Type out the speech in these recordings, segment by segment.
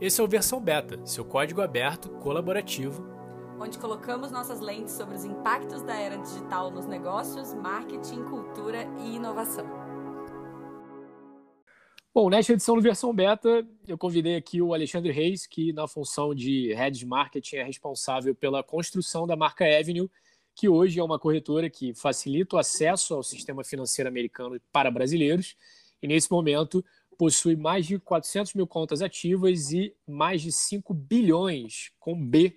Esse é o Versão Beta, seu código aberto, colaborativo, onde colocamos nossas lentes sobre os impactos da era digital nos negócios, marketing, cultura e inovação. Bom, nesta edição do Versão Beta, eu convidei aqui o Alexandre Reis, que na função de Head de Marketing é responsável pela construção da marca Avenue, que hoje é uma corretora que facilita o acesso ao sistema financeiro americano para brasileiros e, nesse momento, possui mais de 400 mil contas ativas e mais de 5 bilhões, com B,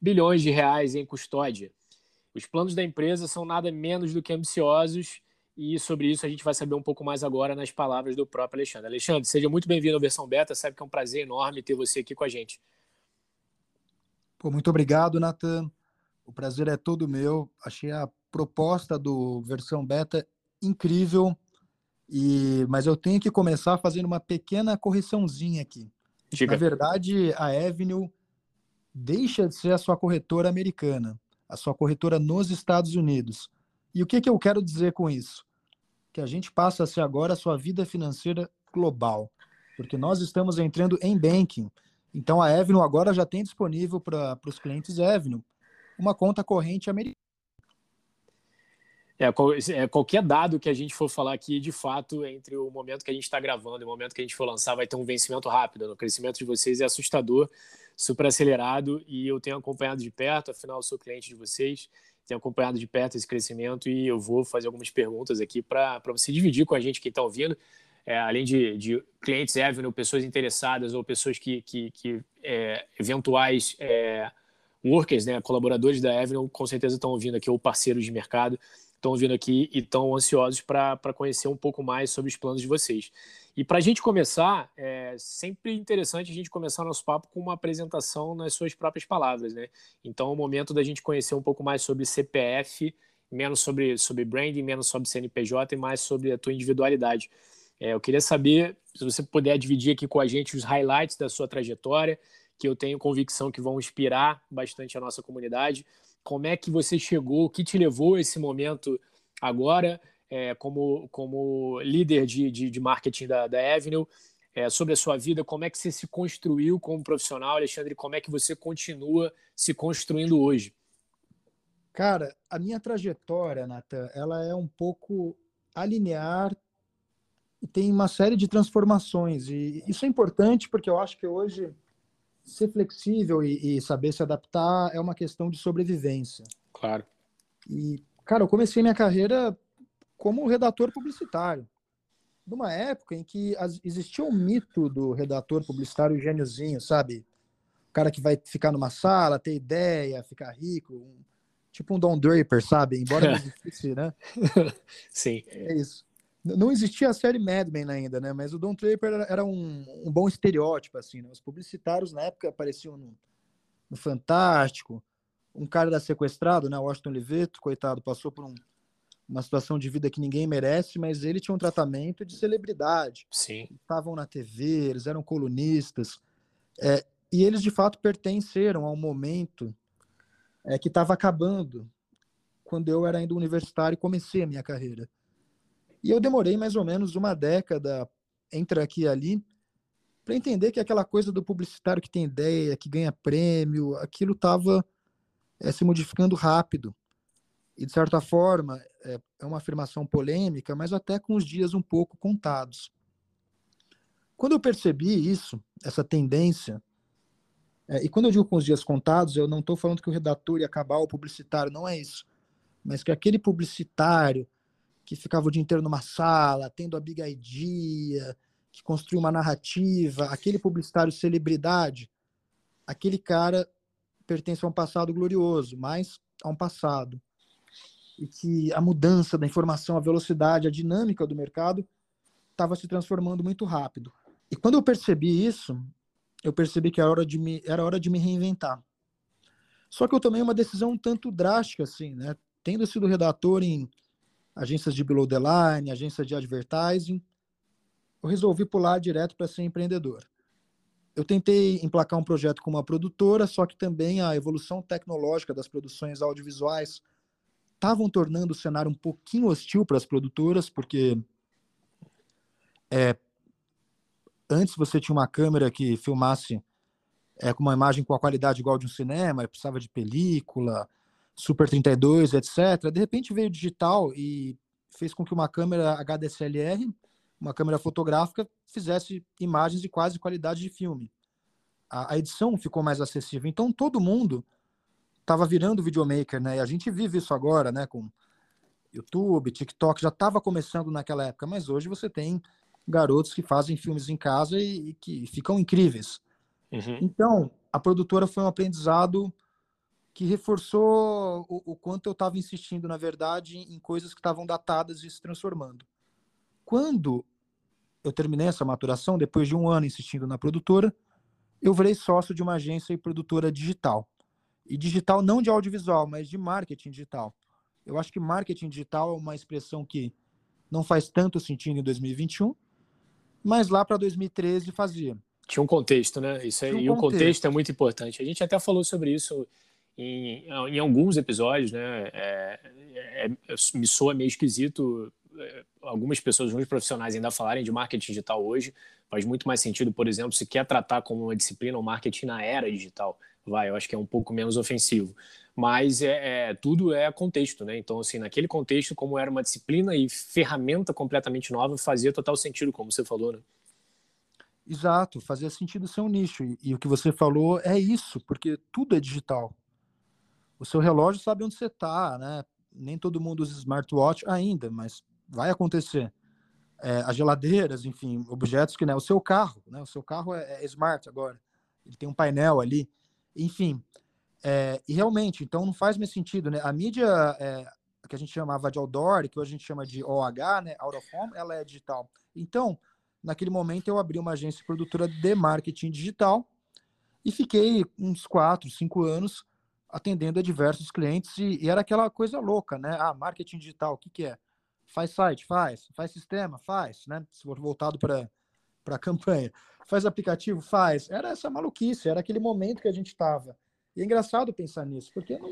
bilhões de reais em custódia. Os planos da empresa são nada menos do que ambiciosos e sobre isso a gente vai saber um pouco mais agora nas palavras do próprio Alexandre. Alexandre, seja muito bem-vindo à versão beta, sabe que é um prazer enorme ter você aqui com a gente. Pô, muito obrigado, Nathan. O prazer é todo meu. Achei a proposta do versão beta incrível e, mas eu tenho que começar fazendo uma pequena correçãozinha aqui. Diga. Na verdade, a Avenue deixa de ser a sua corretora americana, a sua corretora nos Estados Unidos. E o que, que eu quero dizer com isso? Que a gente passa a ser agora a sua vida financeira global, porque nós estamos entrando em banking. Então a Avenue agora já tem disponível para os clientes Avenue uma conta corrente americana é, é, qualquer dado que a gente for falar aqui, de fato, entre o momento que a gente está gravando e o momento que a gente for lançar, vai ter um vencimento rápido. O crescimento de vocês é assustador, super acelerado, e eu tenho acompanhado de perto, afinal, eu sou cliente de vocês, tenho acompanhado de perto esse crescimento e eu vou fazer algumas perguntas aqui para você dividir com a gente que está ouvindo. É, além de, de clientes Avenue, pessoas interessadas ou pessoas que, que, que é, eventuais é, workers, né, colaboradores da Avenue, com certeza estão ouvindo aqui, ou parceiros de mercado estão vindo aqui e estão ansiosos para conhecer um pouco mais sobre os planos de vocês. E para a gente começar, é sempre interessante a gente começar nosso papo com uma apresentação nas suas próprias palavras, né? Então é o momento da gente conhecer um pouco mais sobre CPF, menos sobre, sobre branding, menos sobre CNPJ e mais sobre a tua individualidade. É, eu queria saber se você puder dividir aqui com a gente os highlights da sua trajetória, que eu tenho convicção que vão inspirar bastante a nossa comunidade como é que você chegou, o que te levou a esse momento agora, é, como, como líder de, de, de marketing da, da Avenue, é, sobre a sua vida, como é que você se construiu como profissional, Alexandre, como é que você continua se construindo hoje? Cara, a minha trajetória, Nathan, ela é um pouco alinear e tem uma série de transformações. E isso é importante porque eu acho que hoje ser flexível e, e, saber se adaptar é uma questão de sobrevivência. Claro. E, cara, eu comecei minha carreira como redator publicitário. Numa época em que as, existia o um mito do redator publicitário gêniozinho, sabe? O cara que vai ficar numa sala, ter ideia, ficar rico, um, tipo um Don Draper, sabe? Embora não existisse, né? Sim. É isso. Não existia a série Mad Men ainda, né? Mas o Don Draper era um, um bom estereótipo, assim. Né? Os publicitários na época apareciam no, no, Fantástico. Um cara da sequestrado, né? Washington Oliveto, coitado, passou por um, uma situação de vida que ninguém merece, mas ele tinha um tratamento de celebridade. Sim. Estavam na TV, eles eram colunistas. É, e eles, de fato, pertenceram a um momento é, que estava acabando quando eu era ainda universitário e comecei a minha carreira e eu demorei mais ou menos uma década entre aqui e ali para entender que aquela coisa do publicitário que tem ideia, que ganha prêmio, aquilo estava é, eh, se modificando rápido. E, de certa forma, é, é uma afirmação polêmica, mas até com os dias um pouco contados. Quando eu percebi isso, essa tendência, é, e quando eu digo com os dias contados, eu não estou falando que o redator ia acabar o publicitário, não é isso. Mas que aquele publicitário que ficava o dia inteiro numa sala, tendo a big idea, que construiu uma narrativa, aquele publicitário celebridade, aquele cara pertence a um passado glorioso, mas a um passado. E que a mudança da informação, a velocidade, a dinâmica do mercado estava se transformando muito rápido. E quando eu percebi isso, eu percebi que era hora de me, era hora de me reinventar. Só que eu tomei uma decisão um tanto drástica, assim, né? Tendo sido redator em agências de below the line, agências de advertising. Eu resolvi pular direto para ser empreendedor. Eu tentei emplacar um projeto com uma produtora, só que também a evolução tecnológica das produções audiovisuais estavam tornando o cenário um pouquinho hostil para as produtoras, porque é, antes você tinha uma câmera que filmasse é, com uma imagem com a qualidade igual de um cinema, precisava de película, Super 32, etc. De repente veio digital e fez com que uma câmera HDSLR, uma câmera fotográfica, fizesse imagens de quase qualidade de filme. A, a edição ficou mais acessível. Então todo mundo estava virando videomaker, né? E a gente vive isso agora, né? Com YouTube, TikTok, já estava começando naquela época, mas hoje você tem garotos que fazem filmes em casa e, e que ficam incríveis. Uhum. Então, a produtora foi um aprendizado que reforçou o, o quanto eu estava insistindo, na verdade, em coisas que estavam datadas e se transformando. Quando eu terminei essa maturação, depois de um ano insistindo na produtora, eu virei sócio de uma agência e produtora digital. E digital não de audiovisual, mas de marketing digital. Eu acho que marketing digital é uma expressão que não faz tanto sentido em 2021, mas lá para 2013 fazia. Tinha um contexto, né? Isso aí, um e o contexto é muito importante. A gente até falou sobre isso em, em alguns episódios, né? É, é, é me soa meio esquisito é, algumas pessoas, alguns profissionais ainda falarem de marketing digital hoje. Faz muito mais sentido, por exemplo, se quer tratar como uma disciplina o marketing na era digital. Vai, eu acho que é um pouco menos ofensivo. Mas é, é, tudo é contexto, né? Então, assim, naquele contexto, como era uma disciplina e ferramenta completamente nova, fazia total sentido, como você falou, né? Exato, fazia sentido ser um nicho. E, e, o que você falou é isso, porque tudo é digital. O seu relógio sabe onde você está, né? Nem todo mundo usa smartwatch ainda, mas vai acontecer. É, as geladeiras, enfim, objetos que, né? O seu carro, né? O seu carro é, é smart agora. Ele tem um painel ali. Enfim, é, e realmente, então não faz mais sentido, né? A mídia é, que a gente chamava de outdoor, que hoje a gente chama de OH, né? Out of home, ela é digital. Então, Naquele momento, eu abri uma agência produtora de marketing digital e fiquei uns quatro, cinco anos atendendo a diversos clientes e, e era aquela coisa louca, né? Ah, marketing digital, o que, que é? Faz site? Faz. Faz sistema? Faz, né? Se for voltado para a campanha. Faz aplicativo? Faz. Era essa maluquice, era aquele momento que a gente estava. E é engraçado pensar nisso, porque não,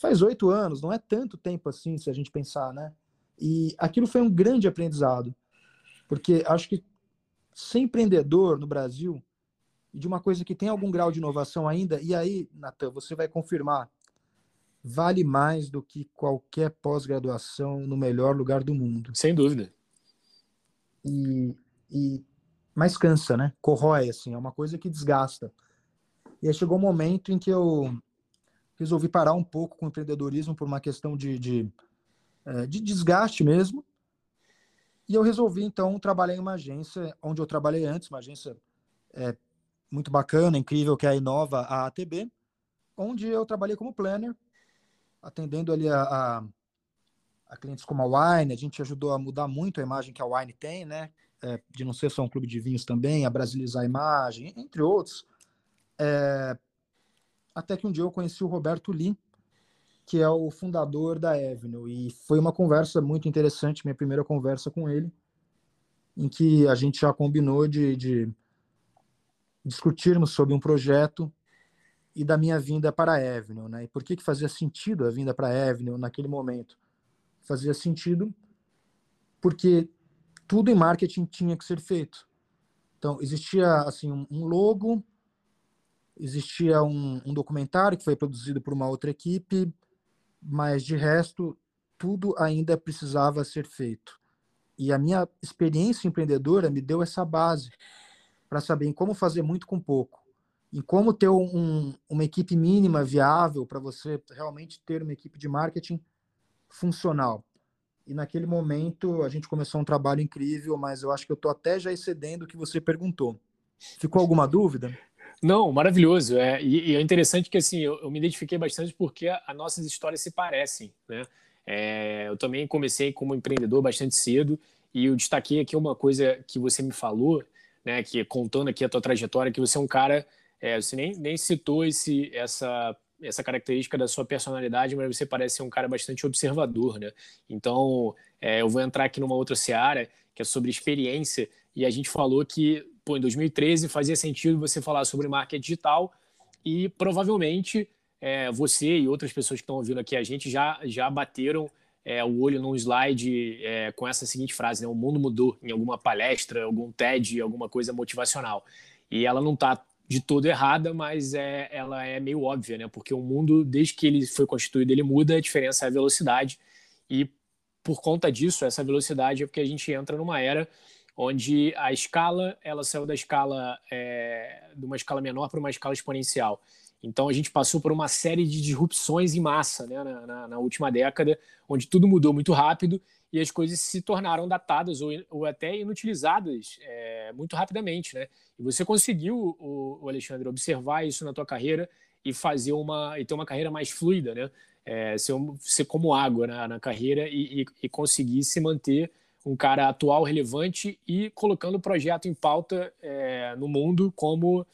faz oito anos, não é tanto tempo assim, se a gente pensar, né? E aquilo foi um grande aprendizado, porque acho que ser empreendedor no Brasil e de uma coisa que tem algum grau de inovação ainda, e aí, Natan, você vai confirmar, vale mais do que qualquer pós-graduação no melhor lugar do mundo. Sem dúvida. E, e mas cansa, né? Corrói, assim, é uma coisa que desgasta. E aí chegou um momento em que eu resolvi parar um pouco com o empreendedorismo por uma questão de, de, eh, de desgaste mesmo, e eu resolvi, então, trabalhar em uma agência onde eu trabalhei antes, uma agência é, muito bacana, incrível, que é a Inova, a ATB, onde eu trabalhei como planner, atendendo ali a, a, a, clientes como a Wine. A gente ajudou a mudar muito a imagem que a Wine tem, né? É, de não ser só um clube de vinhos também, a brasilizar a imagem, entre outros. É, até que um dia eu conheci o Roberto Lee, que é o fundador da Avenue. E foi uma conversa muito interessante, minha primeira conversa com ele, em que a gente já combinou de, de discutirmos sobre um projeto e da minha vinda para a Avenue. Né? E por que, que fazia sentido a vinda para a Avenue naquele momento? Fazia sentido porque tudo em marketing tinha que ser feito. Então, existia assim um logo, existia um, um documentário que foi produzido por uma outra equipe, mas de resto, tudo ainda precisava ser feito. E a minha experiência empreendedora me deu essa base para saber em como fazer muito com pouco, em como ter um, uma equipe mínima viável para você realmente ter uma equipe de marketing funcional. E naquele momento a gente começou um trabalho incrível, mas eu acho que eu estou até já excedendo o que você perguntou. Ficou alguma dúvida? Não, maravilhoso. É, e, e é interessante que assim, eu, eu, me identifiquei bastante porque as nossas histórias se parecem. Né? É, eu também comecei como empreendedor bastante cedo e eu destaquei aqui uma coisa que você me falou, né, que contando aqui a tua trajetória, que você é um cara, é, você nem, nem citou esse, essa, essa característica da sua personalidade, mas você parece ser um cara bastante observador, né? Então, é, eu vou entrar aqui numa outra seara, que é sobre experiência, e a gente falou que pô, em 2013 fazia sentido você falar sobre marketing digital e provavelmente é, você e outras pessoas que estão ouvindo aqui a gente já, já bateram é, o olho num slide é, com essa seguinte frase, né? O mundo mudou em alguma palestra, algum TED, alguma coisa motivacional. E ela não está de todo errada, mas é, ela é meio óbvia, né? Porque o mundo, desde que ele foi constituído, ele muda, a diferença é a velocidade. E por conta disso, essa velocidade é porque a gente entra numa era onde a escala ela saiu da escala é, de uma escala menor para uma escala exponencial. Então a gente passou por uma série de disrupções em massa né, na, na, na última década, onde tudo mudou muito rápido e as coisas se tornaram datadas ou, ou até inutilizadas é, muito rapidamente, né? E você conseguiu, o, o, Alexandre, observar isso na tua carreira e fazer uma e ter uma carreira mais fluida, né? É, ser, ser como água na, na carreira e, e, e, conseguir se manter um cara atual, relevante e colocando o projeto em pauta é, no mundo como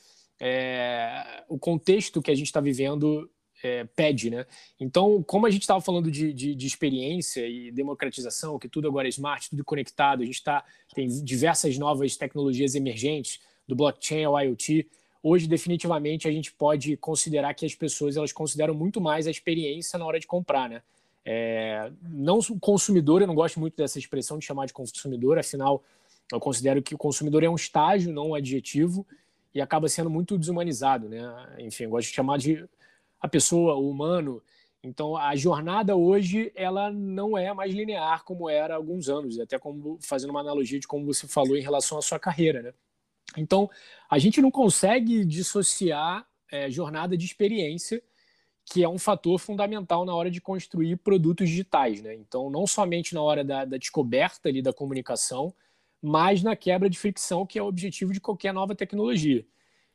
é, o contexto que a gente está vivendo é, pede, né? Então, como a gente estava falando de, de, de, experiência e democratização, que tudo agora é smart, tudo conectado, a gente tá, tem diversas novas tecnologias emergentes, do blockchain ao IoT. Hoje, definitivamente, a gente pode considerar que as pessoas elas consideram muito mais a experiência na hora de comprar, né? É, não consumidor, eu não gosto muito dessa expressão de chamar de consumidor, afinal, eu considero que o consumidor é um estágio, não um adjetivo, e acaba sendo muito desumanizado, né? Enfim, eu gosto de chamar de a pessoa, o humano. Então, a jornada hoje, ela não é mais linear como era há alguns anos, até como fazendo uma analogia de como você falou em relação à sua carreira, né? Então, a gente não consegue dissociar é, jornada de experiência, que é um fator fundamental na hora de construir produtos digitais, né? Então, não somente na hora da, da descoberta ali da comunicação, mas na quebra de fricção, que é o objetivo de qualquer nova tecnologia.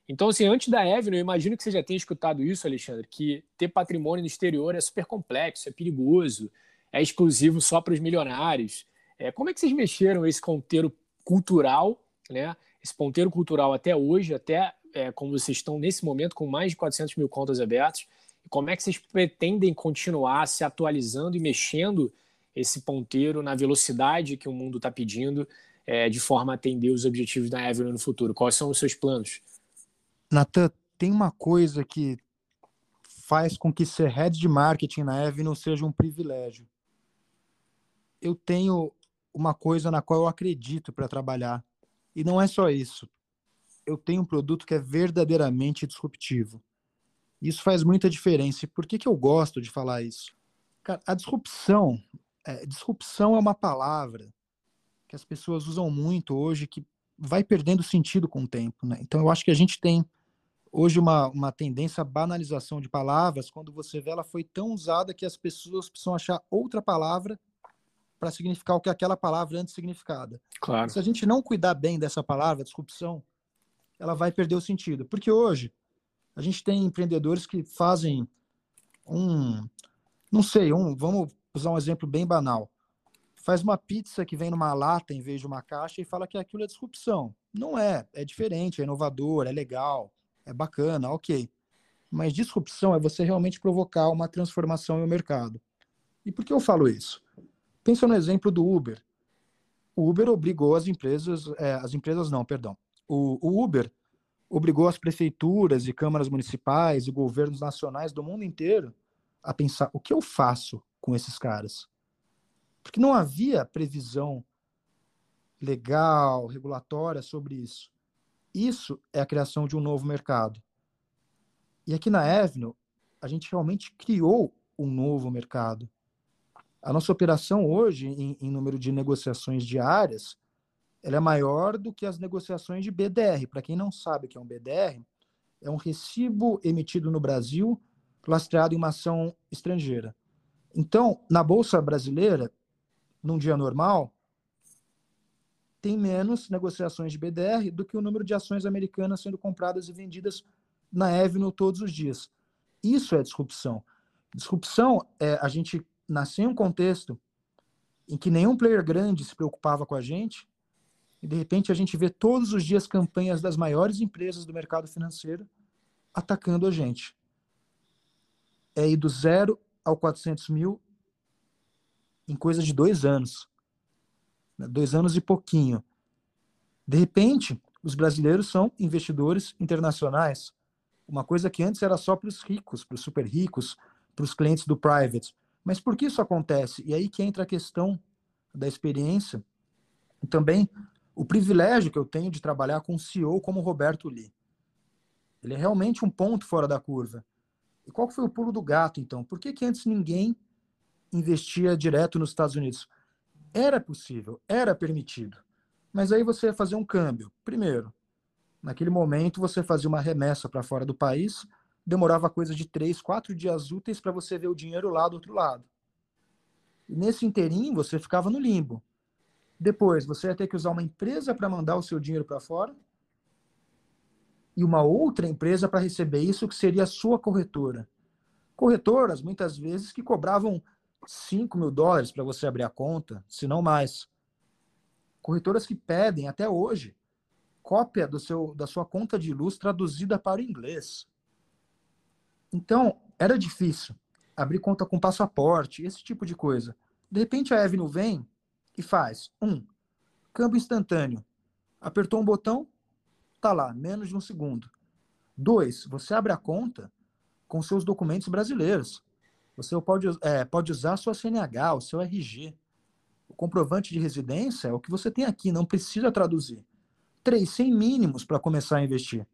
Então, assim, antes da Evelyn, eu imagino que você já tenha escutado isso, Alexandre, que ter patrimônio no exterior é super complexo, é perigoso, é exclusivo só para os milionários. É, como é que vocês mexeram esse ponteiro cultural, né? Esse ponteiro cultural até hoje, até é, como vocês estão nesse momento com mais de 400 mil contas abertas, como é que vocês pretendem continuar se atualizando e mexendo esse ponteiro na velocidade que o mundo está pedindo, é, de forma a atender os objetivos da Evelyn no futuro? Quais são os seus planos? Natan, tem uma coisa que faz com que ser head de marketing na Avenue seja um privilégio. Eu tenho uma coisa na qual eu acredito para trabalhar. E não é só isso. Eu tenho um produto que é verdadeiramente disruptivo. Isso faz muita diferença. E por que, que eu gosto de falar isso? Cara, a disrupção, é, disrupção é uma palavra que as pessoas usam muito hoje que vai perdendo sentido com o tempo. Né? Então eu acho que a gente tem hoje uma, uma tendência à banalização de palavras, quando você vê ela foi tão usada que as pessoas precisam achar outra palavra para significar o que aquela palavra antes significava. Claro. Se a gente não cuidar bem dessa palavra, disrupção, ela vai perder o sentido. Porque hoje a gente tem empreendedores que fazem um, não sei, um, vamos usar um exemplo bem banal. Faz uma pizza que vem numa lata em vez de uma caixa e fala que aquilo é disrupção. Não é, é diferente, é inovador, é legal é bacana, ok. Mas disrupção é você realmente provocar uma transformação no mercado. E por que eu falo isso? Pensa no exemplo do Uber. O Uber obrigou as empresas, é, as empresas não, perdão. O, o Uber obrigou as prefeituras e câmaras municipais e governos nacionais do mundo inteiro a pensar o que eu faço com esses caras. Porque não havia previsão legal, regulatória sobre isso. Isso é a criação de um novo mercado. E aqui na Avenue, a gente realmente criou um novo mercado. A nossa operação hoje, em, em número de negociações diárias, ela é maior do que as negociações de BDR. Para quem não sabe o que é um BDR, é um recibo emitido no Brasil, lastreado em uma ação estrangeira. Então, na Bolsa Brasileira, num dia normal, tem menos negociações de BDR do que o número de ações americanas sendo compradas e vendidas na Avenue todos os dias. Isso é disrupção. Disrupção é a gente nascer em um contexto em que nenhum player grande se preocupava com a gente e de repente a gente vê todos os dias campanhas das maiores empresas do mercado financeiro atacando a gente. É ir do zero ao 400 mil em coisa de dois anos. Né, dois anos e pouquinho. De repente, os brasileiros são investidores internacionais. Uma coisa que antes era só para os ricos, para os super ricos, para os clientes do private. Mas por que isso acontece? E aí que entra a questão da experiência e também o privilégio que eu tenho de trabalhar com um CEO como Roberto Lee. Ele é realmente um ponto fora da curva. E qual foi o pulo do gato, então? Por que, que antes ninguém investia direto nos Estados Unidos? Era possível, era permitido. Mas aí você ia fazer um câmbio. Primeiro, naquele momento você fazia uma remessa para fora do país, demorava coisa de três, quatro dias úteis para você ver o dinheiro lá do outro lado. E nesse interim você ficava no limbo. Depois você ia ter que usar uma empresa para mandar o seu dinheiro para fora e uma outra empresa para receber isso, que seria a sua corretora. Corretoras, muitas vezes, que cobravam 5 mil dólares para você abrir a conta, se não mais. Corretoras que pedem, até hoje, cópia do seu, da sua conta de luz traduzida para o inglês. Então, era difícil abrir conta com passaporte, esse tipo de coisa. De repente, a Avenue vem e faz: um, câmbio instantâneo. Apertou um botão, Tá lá, menos de um segundo. Dois, você abre a conta com seus documentos brasileiros. Você pode, é, pode usar sua CNH, o seu RG. O comprovante de residência é o que você tem aqui, não precisa traduzir. Três, sem mínimos para começar a investir.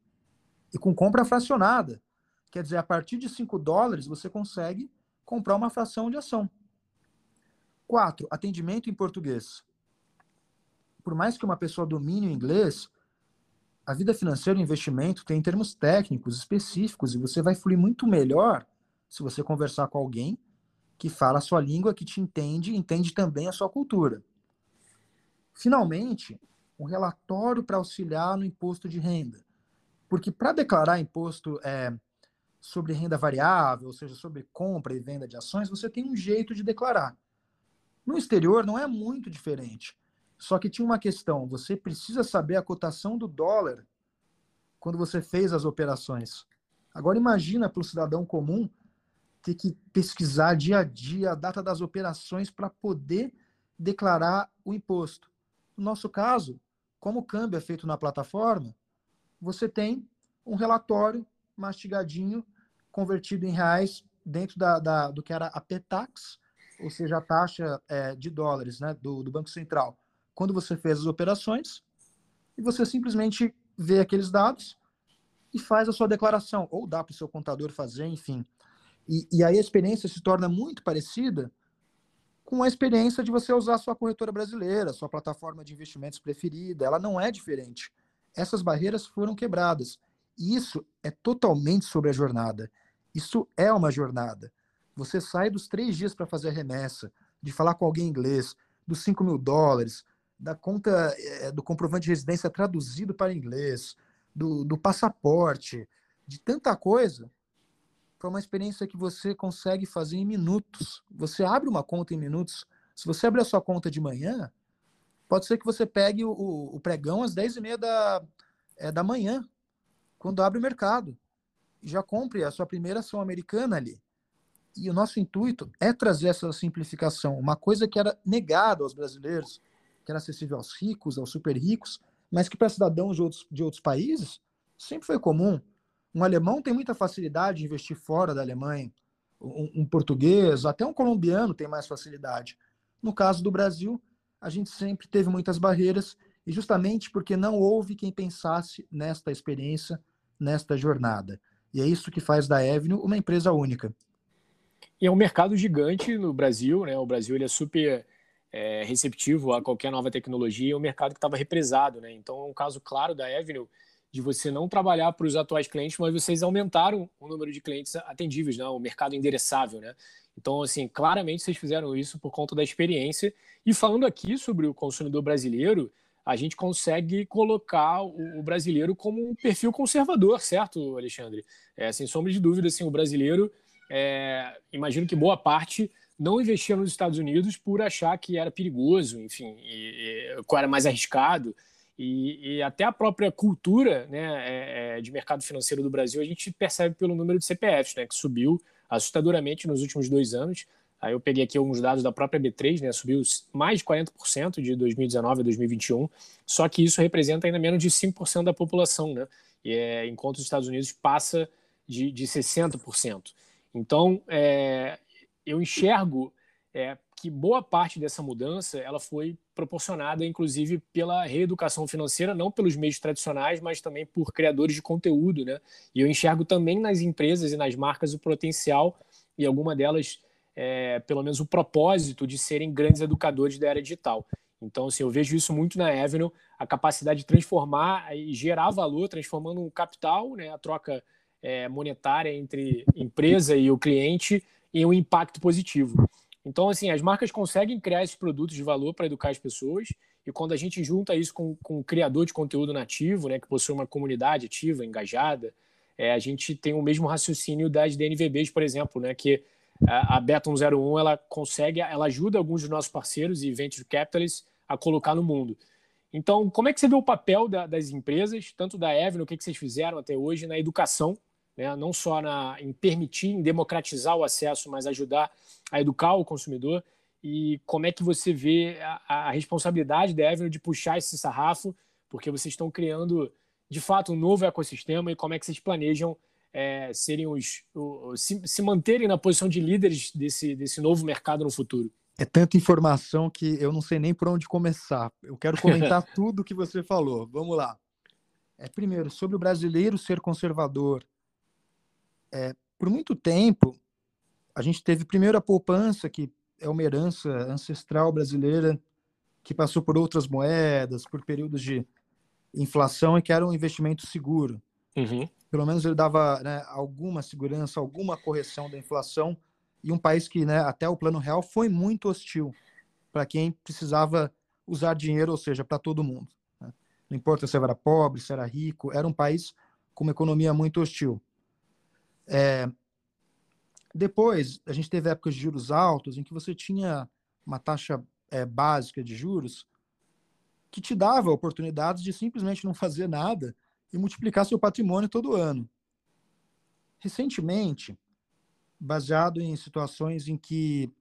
E com compra fracionada. Quer dizer, a partir de 5 dólares você consegue comprar uma fração de ação. Quatro, atendimento em português. Por mais que uma pessoa domine o inglês, a vida financeira e investimento tem termos técnicos específicos e você vai fluir muito melhor se você conversar com alguém que fala a sua língua, que te entende entende também a sua cultura. Finalmente, um relatório para auxiliar no imposto de renda. Porque para declarar imposto é, sobre renda variável, ou seja, sobre compra e venda de ações, você tem um jeito de declarar. No exterior não é muito diferente. Só que tinha uma questão: você precisa saber a cotação do dólar quando você fez as operações. Agora imagina para o cidadão comum ter que pesquisar dia a dia a data das operações para poder declarar o imposto. No nosso caso, como o câmbio é feito na plataforma, você tem um relatório mastigadinho, convertido em reais dentro da, da do que era a PETAX, ou seja, a taxa é, de dólares né, do, do Banco Central quando você fez as operações e você simplesmente vê aqueles dados e faz a sua declaração, ou dá para o seu contador fazer, enfim. E, e aí a experiência se torna muito parecida com a experiência de você usar sua corretora brasileira, sua plataforma de investimentos preferida. Ela não é diferente. Essas barreiras foram quebradas. E isso é totalmente sobre a jornada. Isso é uma jornada. Você sai dos três dias para fazer a remessa, de falar com alguém em inglês, dos 5 mil dólares, da conta é, do comprovante de residência traduzido para inglês, do, do passaporte, de tanta coisa, para uma experiência que você consegue fazer em minutos. Você abre uma conta em minutos. Se você abrir a sua conta de manhã, pode ser que você pegue o, o pregão às 10h30 da, é, da manhã, quando abre o mercado. E já compre a sua primeira ação americana ali. E o nosso intuito é trazer essa simplificação, uma coisa que era negada aos brasileiros que era acessível aos ricos, aos super ricos, mas que para cidadãos de outros, de outros países sempre foi comum. Um alemão tem muita facilidade de investir fora da Alemanha, um, um português, até um colombiano tem mais facilidade. No caso do Brasil, a gente sempre teve muitas barreiras, e justamente porque não houve quem pensasse nesta experiência, nesta jornada. E é isso que faz da Avenue uma empresa única. E é um mercado gigante no Brasil, né? O Brasil ele é super é, receptivo a qualquer nova tecnologia e o mercado que estava represado. Né? Então, é um caso claro da Avenue de você não trabalhar para os atuais clientes, mas vocês aumentaram o número de clientes atendíveis, né? o mercado endereçável. Né? Então, assim, claramente vocês fizeram isso por conta da experiência. E falando aqui sobre o consumidor brasileiro, a gente consegue colocar o, brasileiro como um perfil conservador, certo, Alexandre? É, sem sombra de dúvida, assim, o brasileiro, é, imagino que boa parte não investia nos Estados Unidos por achar que era perigoso, enfim, e, e, era mais arriscado. E, e, até a própria cultura né, é, é, de mercado financeiro do Brasil a gente percebe pelo número de CPFs, né, que subiu assustadoramente nos últimos dois anos. Aí eu peguei aqui alguns dados da própria B3, né, subiu mais de 40% de 2019 a 2021, só que isso representa ainda menos de 5% da população, né, e é, enquanto os Estados Unidos passa de, de 60%. Então, é, eu enxergo é, que boa parte dessa mudança ela foi proporcionada, inclusive, pela reeducação financeira, não pelos meios tradicionais, mas também por criadores de conteúdo. Né? E eu enxergo também nas empresas e nas marcas o potencial, e alguma delas, é, pelo menos o propósito, de serem grandes educadores da era digital. Então, assim, eu vejo isso muito na Avenue, a capacidade de transformar e gerar valor, transformando um capital, né, a troca é, monetária entre empresa e o cliente, em um impacto positivo. Então, assim, as marcas conseguem criar esses produtos de valor para educar as pessoas, e quando a gente junta isso com, com um criador de conteúdo nativo, né, que possui uma comunidade ativa, engajada, é, a gente tem o mesmo raciocínio das DNVBs, por exemplo, né, que a, a Beton 01 ela consegue, ela ajuda alguns dos nossos parceiros e venture capitalists a colocar no mundo. Então, como é que você vê o papel da, das empresas, tanto da Evelyn, o que, que vocês fizeram até hoje na educação, né? não só na, em permitir, em democratizar o acesso, mas ajudar a educar o consumidor? E como é que você vê a, a responsabilidade da Evelyn de puxar esse sarrafo, porque vocês estão criando, de fato, um novo ecossistema e como é que vocês planejam é, serem os, os se, se manterem na posição de líderes desse, desse novo mercado no futuro? É tanta informação que eu não sei nem por onde começar. Eu quero comentar tudo que você falou. Vamos lá. É, primeiro, sobre o brasileiro ser conservador. É, por muito tempo, a gente teve primeiro a poupança, que é uma herança ancestral brasileira, que passou por outras moedas, por períodos de inflação e que era um investimento seguro. Uhum. Pelo menos ele dava né, alguma segurança, alguma correção da inflação e um país que, né, até o plano real foi muito hostil para quem precisava usar dinheiro, ou seja, para todo mundo. Né? Não importa se era pobre, se era rico, era um país com uma economia muito hostil. É... Depois, a gente teve épocas de juros altos, em que você tinha uma taxa é, básica de juros que te dava oportunidades de simplesmente não fazer nada e multiplicar seu patrimônio todo ano. Recentemente, baseado em situações em que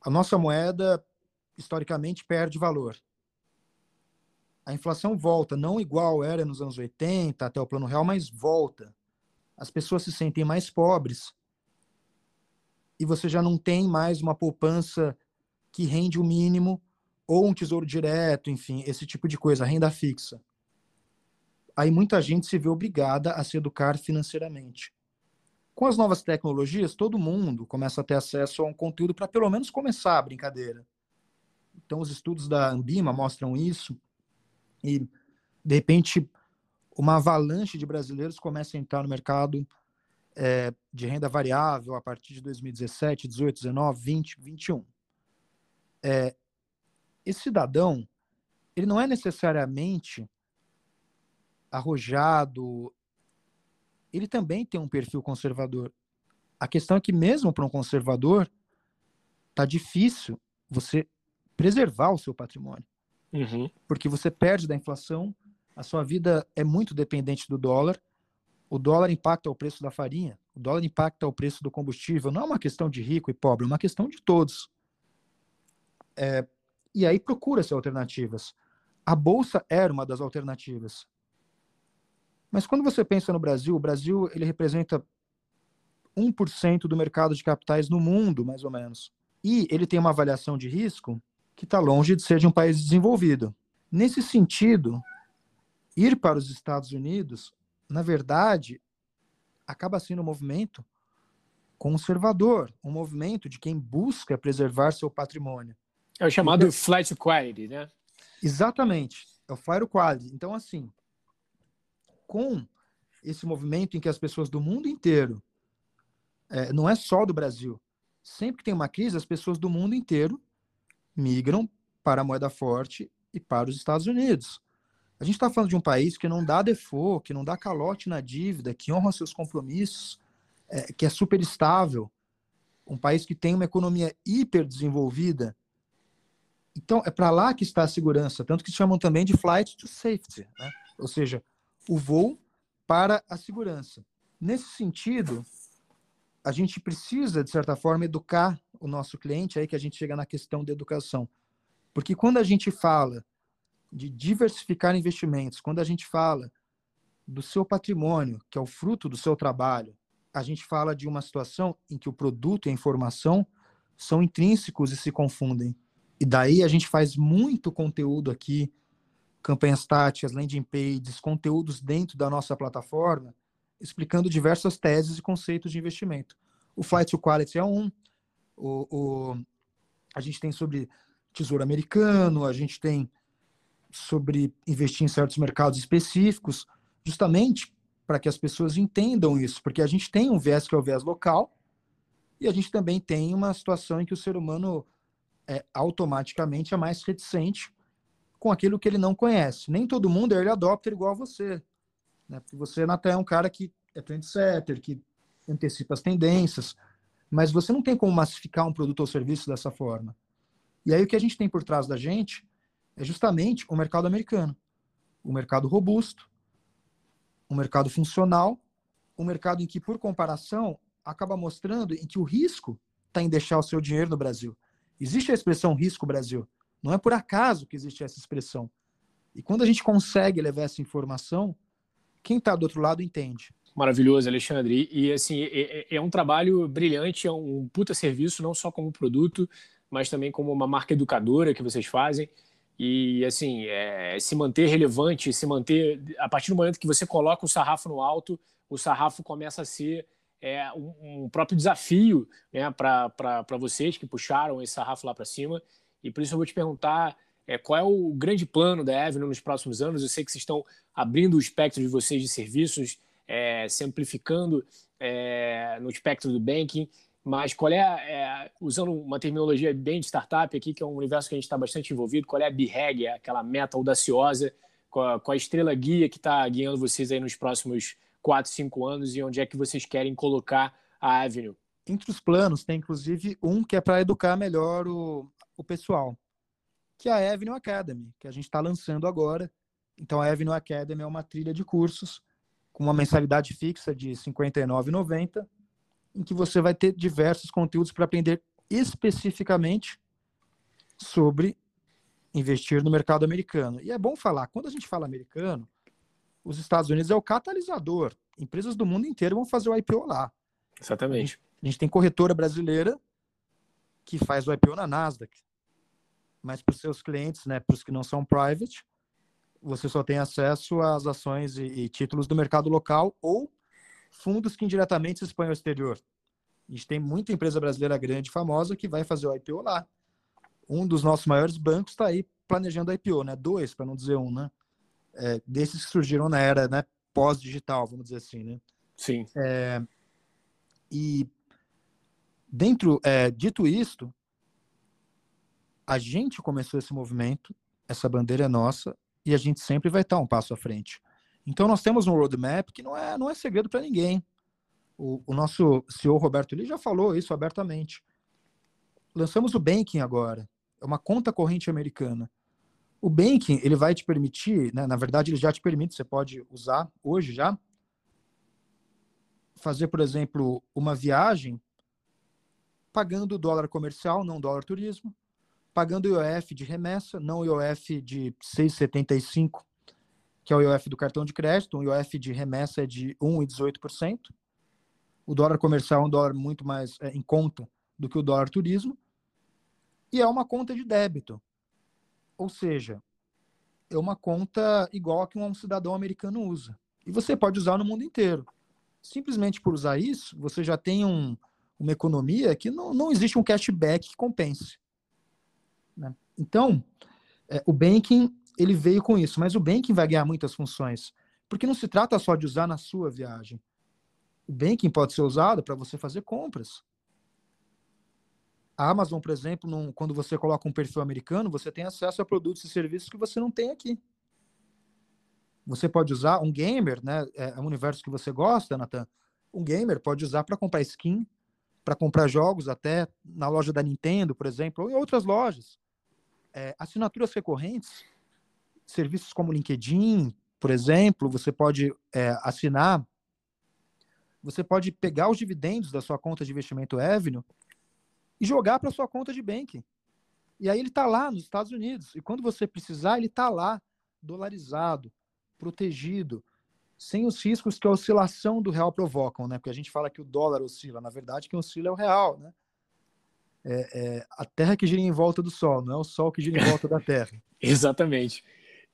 a nossa moeda historicamente perde valor. A inflação volta, não igual era nos anos 80 até o plano real, mas volta. As pessoas se sentem mais pobres e você já não tem mais uma poupança que rende o mínimo ou um tesouro direto, enfim, esse tipo de coisa, renda fixa. Aí muita gente se vê obrigada a se educar financeiramente. Com as novas tecnologias, todo mundo começa a ter acesso a um conteúdo para pelo menos começar a brincadeira. Então, os estudos da Ambima mostram isso e, de repente, uma avalanche de brasileiros começa a entrar no mercado é, de renda variável a partir de 2017, 18, 19, 20, 21. É, esse cidadão, ele não é necessariamente arrojado, ele também tem um perfil conservador. A questão é que mesmo para um conservador tá difícil você preservar o seu patrimônio, uhum. porque você perde da inflação, a sua vida é muito dependente do dólar. O dólar impacta o preço da farinha, o dólar impacta o preço do combustível. Não é uma questão de rico e pobre, é uma questão de todos. É, e aí procura-se alternativas. A bolsa era uma das alternativas. Mas quando você pensa no Brasil, o Brasil ele representa 1% do mercado de capitais no mundo, mais ou menos. E ele tem uma avaliação de risco que está longe de ser de um país desenvolvido. Nesse sentido, ir para os Estados Unidos, na verdade, acaba sendo um movimento conservador, um movimento de quem busca preservar seu patrimônio. É o chamado então, flight quality, né? Exatamente, é o flight quality. Então, assim, com esse movimento em que as pessoas do mundo inteiro, é, não é só do Brasil, sempre que tem uma crise, as pessoas do mundo inteiro migram para a moeda forte e para os Estados Unidos. A gente está falando de um país que não dá default, que não dá calote na dívida, que honra seus compromissos, é, que é super estável, um país que tem uma economia hiper desenvolvida. Então, é para lá que está a segurança, tanto que chamam também de flight to safety, né? ou seja, o voo para a segurança. Nesse sentido, a gente precisa, de certa forma, educar o nosso cliente, aí que a gente chega na questão da educação. Porque quando a gente fala de diversificar investimentos, quando a gente fala do seu patrimônio, que é o fruto do seu trabalho, a gente fala de uma situação em que o produto e a informação são intrínsecos e se confundem. E daí a gente faz muito conteúdo aqui, campanhas táticas, landing pages, conteúdos dentro da nossa plataforma, explicando diversas teses e conceitos de investimento. O Flight to Quality é um, o, o, a gente tem sobre tesouro americano, a gente tem sobre investir em certos mercados específicos, justamente para que as pessoas entendam isso, porque a gente tem um viés que é o viés local, e a gente também tem uma situação em que o ser humano é, automaticamente é mais reticente com aquilo que ele não conhece. Nem todo mundo é early adopter igual a você. Né? Porque você, Natan, é um cara que é trendsetter, que antecipa as tendências, mas você não tem como massificar um produto ou serviço dessa forma. E aí o que a gente tem por trás da gente é justamente o mercado americano. O mercado robusto, um mercado funcional, um mercado em que, por comparação, acaba mostrando em que o risco está em deixar o seu dinheiro no Brasil. Existe a expressão risco Brasil. Não é por acaso que existe essa expressão. E quando a gente consegue levar essa informação, quem está do outro lado entende. Maravilhoso, Alexandre. E, e assim, é, é, é, um trabalho brilhante, é um puta serviço, não só como produto, mas também como uma marca educadora que vocês fazem. E assim, é, se manter relevante, se manter. A partir do momento que você coloca o sarrafo no alto, o sarrafo começa a ser é, um, um próprio desafio né, para vocês que puxaram esse sarrafo lá para cima. E por isso eu vou te perguntar é, qual é o grande plano da Avenue nos próximos anos. Eu sei que vocês estão abrindo o espectro de vocês de serviços, é, se amplificando é, no espectro do banking, mas qual é, é, usando uma terminologia bem de startup aqui, que é um universo que a gente está bastante envolvido, qual é a BREG, aquela meta audaciosa, qual, qual a estrela guia que está guiando vocês aí nos próximos 4, 5 anos e onde é que vocês querem colocar a Avenue? Entre os planos, tem inclusive um que é para educar melhor o, o pessoal, que é a Avenue Academy, que a gente está lançando agora. Então, a Avenue Academy é uma trilha de cursos com uma mensalidade fixa de R$ 59,90, em que você vai ter diversos conteúdos para aprender especificamente sobre investir no mercado americano. E é bom falar, quando a gente fala americano, os Estados Unidos é o catalisador. Empresas do mundo inteiro vão fazer o IPO lá. Exatamente. A gente, tem corretora brasileira que faz o IPO na Nasdaq. Mas para os seus clientes, né, para os que não são private, você só tem acesso às ações e, e, títulos do mercado local ou fundos que indiretamente se expõem ao exterior. A gente tem muita empresa brasileira grande, famosa, que vai fazer o IPO lá. Um dos nossos maiores bancos está aí planejando IPO, né? Dois, para não dizer um, né? é, desses que surgiram na era né, pós-digital, vamos dizer assim, né? Sim. É, e dentro, é, dito isto, a gente começou esse movimento, essa bandeira é nossa e a gente sempre vai estar um passo à frente. Então nós temos um roadmap que não é, não é segredo para ninguém. O, o, nosso CEO Roberto Lee já falou isso abertamente. Lançamos o Banking agora, é uma conta corrente americana. O banking, ele vai te permitir, né, na verdade, ele já te permite, você pode usar hoje já, fazer, por exemplo, uma viagem pagando dólar comercial, não dólar turismo, pagando IOF de remessa, não IOF de 6,75, que é o IOF do cartão de crédito, o IOF de remessa é de 1,18%. O dólar comercial é um dólar muito mais é, em conta do que o dólar turismo. E é uma conta de débito. Ou seja, é uma conta igual a que um cidadão americano usa. E você pode usar no mundo inteiro. Simplesmente por usar isso, você já tem um, uma economia que não, não existe um cashback que compense. Né? Então, é, o banking ele veio com isso, mas o banking vai ganhar muitas funções, porque não se trata só de usar na sua viagem. O banking pode ser usado para você fazer compras. A Amazon, por exemplo, num, quando você coloca um perfil americano, você tem acesso a produtos e serviços que você não tem aqui. Você pode usar um gamer, né? É, é um universo que você gosta, Nathan. Um gamer pode usar para comprar skin, para comprar jogos, até na loja da Nintendo, por exemplo, ou em outras lojas. É, assinaturas recorrentes, serviços como LinkedIn, por exemplo, você pode é, assinar. Você pode pegar os dividendos da sua conta de investimento Avenue e jogar para sua conta de banking. E aí ele está lá nos Estados Unidos. E quando você precisar, ele está lá, dolarizado, protegido, sem os riscos que a oscilação do real provocam, né? Porque a gente fala que o dólar oscila, na verdade, quem oscila é o real, né? É, é, a Terra que gira em volta do Sol, não é o Sol que gira em volta da Terra. Exatamente.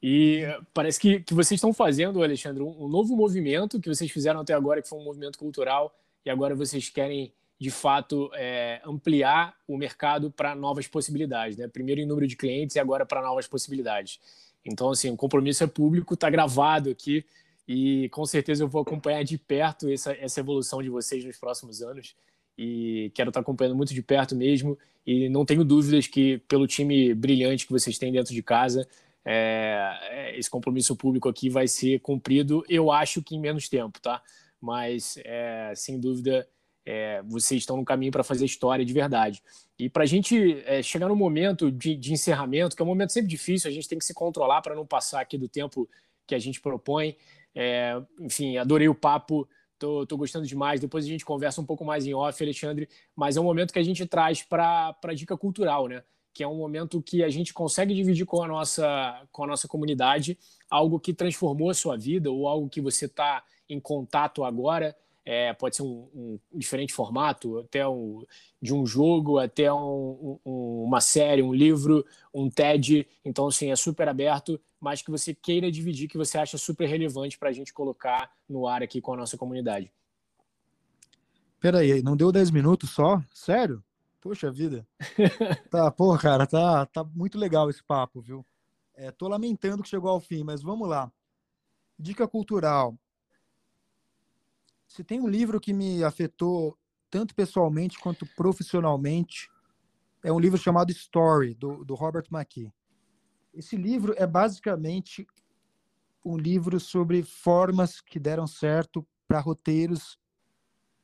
E parece que, que vocês estão fazendo, Alexandre, um, um, novo movimento que vocês fizeram até agora, que foi um movimento cultural, e agora vocês querem, de fato, é, ampliar o mercado para novas possibilidades. Né? Primeiro em número de clientes e agora para novas possibilidades. Então, assim, o compromisso é público, está gravado aqui, e com certeza eu vou acompanhar de perto essa, essa evolução de vocês nos próximos anos. E quero estar tá acompanhando muito de perto mesmo. E não tenho dúvidas que, pelo time brilhante que vocês têm dentro de casa, é, é, esse compromisso público aqui vai ser cumprido, eu acho que em menos tempo, tá? Mas, é, sem dúvida, é, vocês estão no caminho para fazer história de verdade. E para a gente é, chegar no momento de, de, encerramento, que é um momento sempre difícil, a gente tem que se controlar para não passar aqui do tempo que a gente propõe. É, enfim, adorei o papo, tô, tô, gostando demais. Depois a gente conversa um pouco mais em off, Alexandre, mas é um momento que a gente traz para a dica cultural, né? Que é um momento que a gente consegue dividir com a nossa, com a nossa comunidade algo que transformou a sua vida ou algo que você está em contato agora é, pode ser um, um, diferente formato, até um, de um jogo, até um, uma série, um livro, um TED. Então, assim, é super aberto, mas que você queira dividir, que você acha super relevante para a gente colocar no ar aqui com a nossa comunidade. Peraí, não deu 10 minutos só? Sério? Poxa vida. tá, pô, cara, tá, tá muito legal esse papo, viu? É, tô lamentando que chegou ao fim, mas vamos lá. Dica cultural. Se tem um livro que me afetou tanto pessoalmente quanto profissionalmente, é um livro chamado Story, do, do Robert McKee. Esse livro é basicamente um livro sobre formas que deram certo para roteiros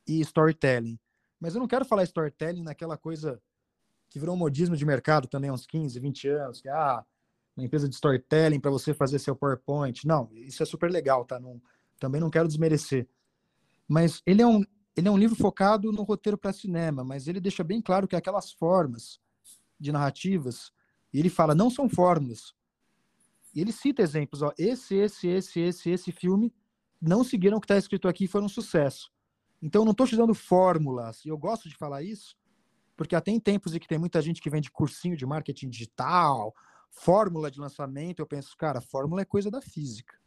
e storytelling. Mas eu não quero falar storytelling naquela coisa que virou um modismo de mercado também há uns 15, 20 anos, que ah, uma empresa de storytelling para você fazer seu PowerPoint. Não, isso é super legal, tá? Não, também não quero desmerecer. Mas ele é um, ele é um livro focado no roteiro para cinema, mas ele deixa bem claro que aquelas formas de narrativas, ele fala, não são fórmulas. E ele cita exemplos, ó, esse, esse, esse, esse, esse filme não seguiram o que está escrito aqui e foram um sucesso. Então, eu não estou te dando fórmulas, e eu gosto de falar isso, porque até em tempos em que tem muita gente que vende cursinho de marketing digital, fórmula de lançamento, eu penso, cara, fórmula é coisa da física.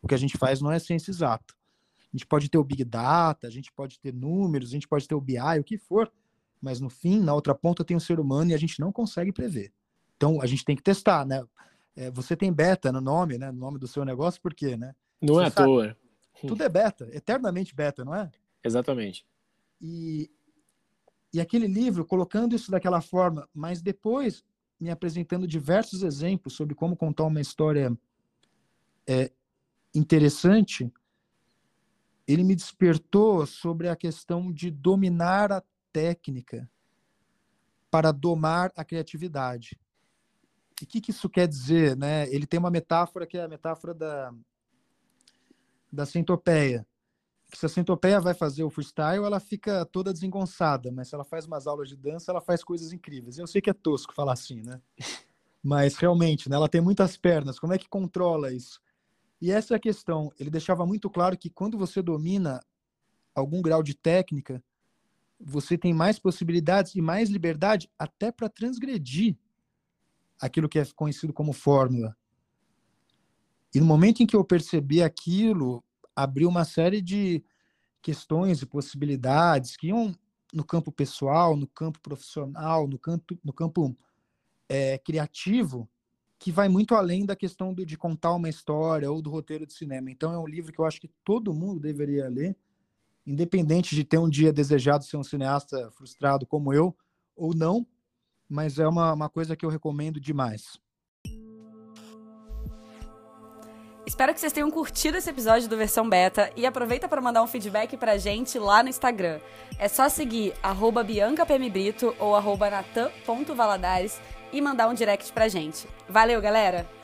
O que a gente faz não é ciência exata. A gente pode ter o Big Data, a gente pode ter números, a gente pode ter o BI, o que for, mas no fim, na outra ponta tem o ser humano e a gente não consegue prever. Então a gente tem que testar, né? É, você tem beta no nome, né? No nome do seu negócio, por quê, né? Não você é à toa. Tudo é beta, eternamente beta, não é? Exatamente. E, e aquele livro, colocando isso daquela forma, mas depois me apresentando diversos exemplos sobre como contar uma história é, interessante, ele me despertou sobre a questão de dominar a técnica para domar a criatividade. E o que, que, isso quer dizer? Né? Ele tem uma metáfora que é a metáfora da, da centopeia. Que se a centopeia vai fazer o freestyle, ela fica toda desengonçada, mas se ela faz umas aulas de dança, ela faz coisas incríveis. Eu sei que é tosco falar assim, né? Mas realmente, né, ela tem muitas pernas. Como é que controla isso? E essa é a questão. Ele deixava muito claro que quando você domina algum grau de técnica, você tem mais possibilidades e mais liberdade até para transgredir aquilo que é conhecido como fórmula. E no momento em que eu percebi aquilo, abriu uma série de questões e possibilidades que iam no campo pessoal, no campo profissional, no campo, no campo é, criativo, que vai muito além da questão do, de contar uma história ou do roteiro de cinema. Então é um livro que eu acho que todo mundo deveria ler, independente de ter um dia desejado ser um cineasta frustrado como eu ou não, mas é uma, uma coisa que eu recomendo demais. Espero que vocês tenham curtido esse episódio do Versão Beta e aproveita para mandar um feedback pra gente lá no Instagram. É só seguir biancapmbrito ou natan.valadares e mandar um direct pra gente. Valeu, galera!